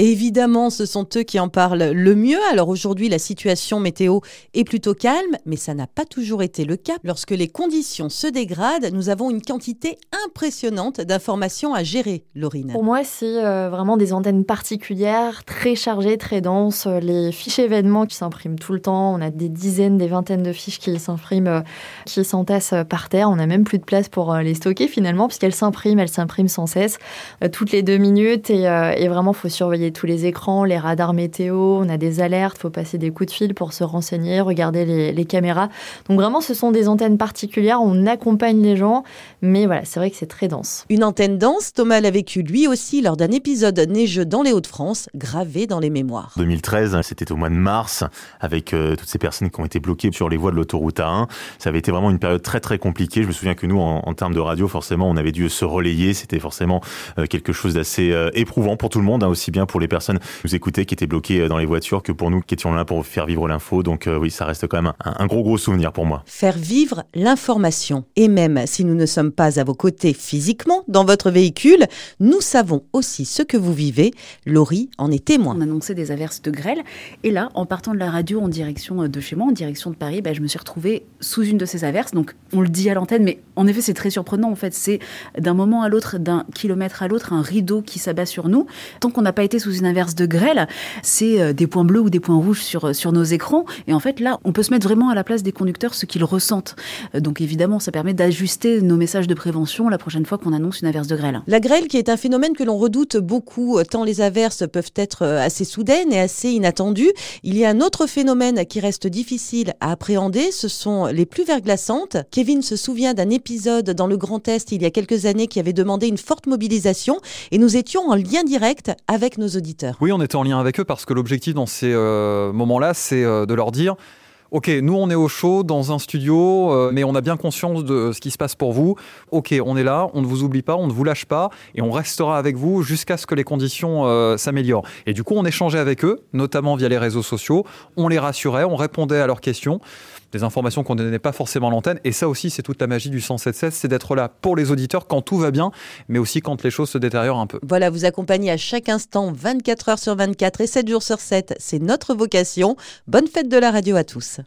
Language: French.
Évidemment, ce sont eux qui en parlent le mieux. Alors aujourd'hui, la situation météo est plutôt calme, mais ça n'a pas toujours été le cas. Lorsque les conditions se dégradent, nous avons une quantité impressionnante d'informations à gérer, Laurine. Pour moi, c'est euh, vraiment des antennes particulières, très chargées, très denses. Les fiches événements qui s'impriment tout le temps, on a des dizaines, des vingtaines de fiches qui s'impriment, euh, qui s'entassent par terre. On n'a même plus de place pour euh, les stocker finalement, puisqu'elles s'impriment, elles s'impriment sans cesse, toutes les deux minutes. Et, et vraiment, il faut surveiller tous les écrans, les radars météo, on a des alertes, il faut passer des coups de fil pour se renseigner, regarder les, caméras. Donc vraiment, ce sont des antennes particulières, on accompagne les gens, mais voilà, c'est vrai que c'est très dense. Une antenne dense, Thomas l'a vécu lui aussi lors d'un épisode neigeux dans les Hauts-de-France, gravé dans les mémoires. 2013, c'était au mois de mars, avec euh, toutes ces personnes qui ont été bloquées sur les voies de l'autoroute A1. Ça avait été vraiment une période très très compliquée. Je me souviens que nous, en, termes de radio, forcément, on avait dû se relayer. C'était forcément euh, quelque chose d'assez euh, éprouvant pour tout le monde, hein, aussi bien pour les personnes qui nous écoutaient, qui étaient bloquées euh, dans les voitures, que pour nous qui étions là pour faire vivre l'info. Donc euh, oui, ça reste quand même un, gros gros souvenir pour moi. Faire vivre l'information. Et même si nous ne sommes pas à vos côtés physiquement dans votre véhicule, nous savons aussi ce que vous vivez. Laurie en est témoin. On annonçait des averses de grêle. Et là, en partant de la radio en direction euh, de chez moi, en direction de Paris, bah, je me suis retrouvée sous une de ces averses. Donc on le dit à l'antenne, mais en effet, c'est très surprenant. En fait, c'est d'un moment à l'autre, d'un kilomètre à l'autre, un rideau qui s'abat sur nous. Tant qu'on n'a pas été sous une inverse de grêle, c'est euh, des points bleus ou des points rouges sur, euh, sur nos écrans. Et en fait, là, on peut se mettre vraiment à la place des conducteurs, ce qu'ils ressentent. Euh, donc évidemment, ça permet d'ajuster nos messages de prévention la prochaine fois qu'on annonce une averse de grêle. La grêle qui est un phénomène que l'on redoute beaucoup, tant les averses peuvent être assez soudaines et assez inattendues. Il y a un autre phénomène qui reste difficile à appréhender, ce sont les pluies verglaçantes. Kevin se souvient d'un épisode dans le Grand Est il y a quelques années qui avait demandé une forte mobilisation et nous étions en lien direct avec nos auditeurs. Oui, on était en lien avec eux parce que l'objectif dans ces euh, moments-là, c'est euh, de leur dire Ok, nous on est au chaud dans un studio, euh, mais on a bien conscience de ce qui se passe pour vous. Ok, on est là, on ne vous oublie pas, on ne vous lâche pas, et on restera avec vous jusqu'à ce que les conditions s'améliorent. Et du coup, on échangeait avec eux, notamment via les réseaux sociaux. On les rassurait, on répondait à leurs questions des informations qu'on ne donnait pas forcément à l'antenne. Et ça aussi, c'est toute la magie du 107.16, c'est d'être là pour les auditeurs quand tout va bien, mais aussi quand les choses se détériorent un peu. Voilà, vous accompagnez à chaque instant, 24 heures sur 24 et 7 jours sur 7. C'est notre vocation. Bonne fête de la radio à tous.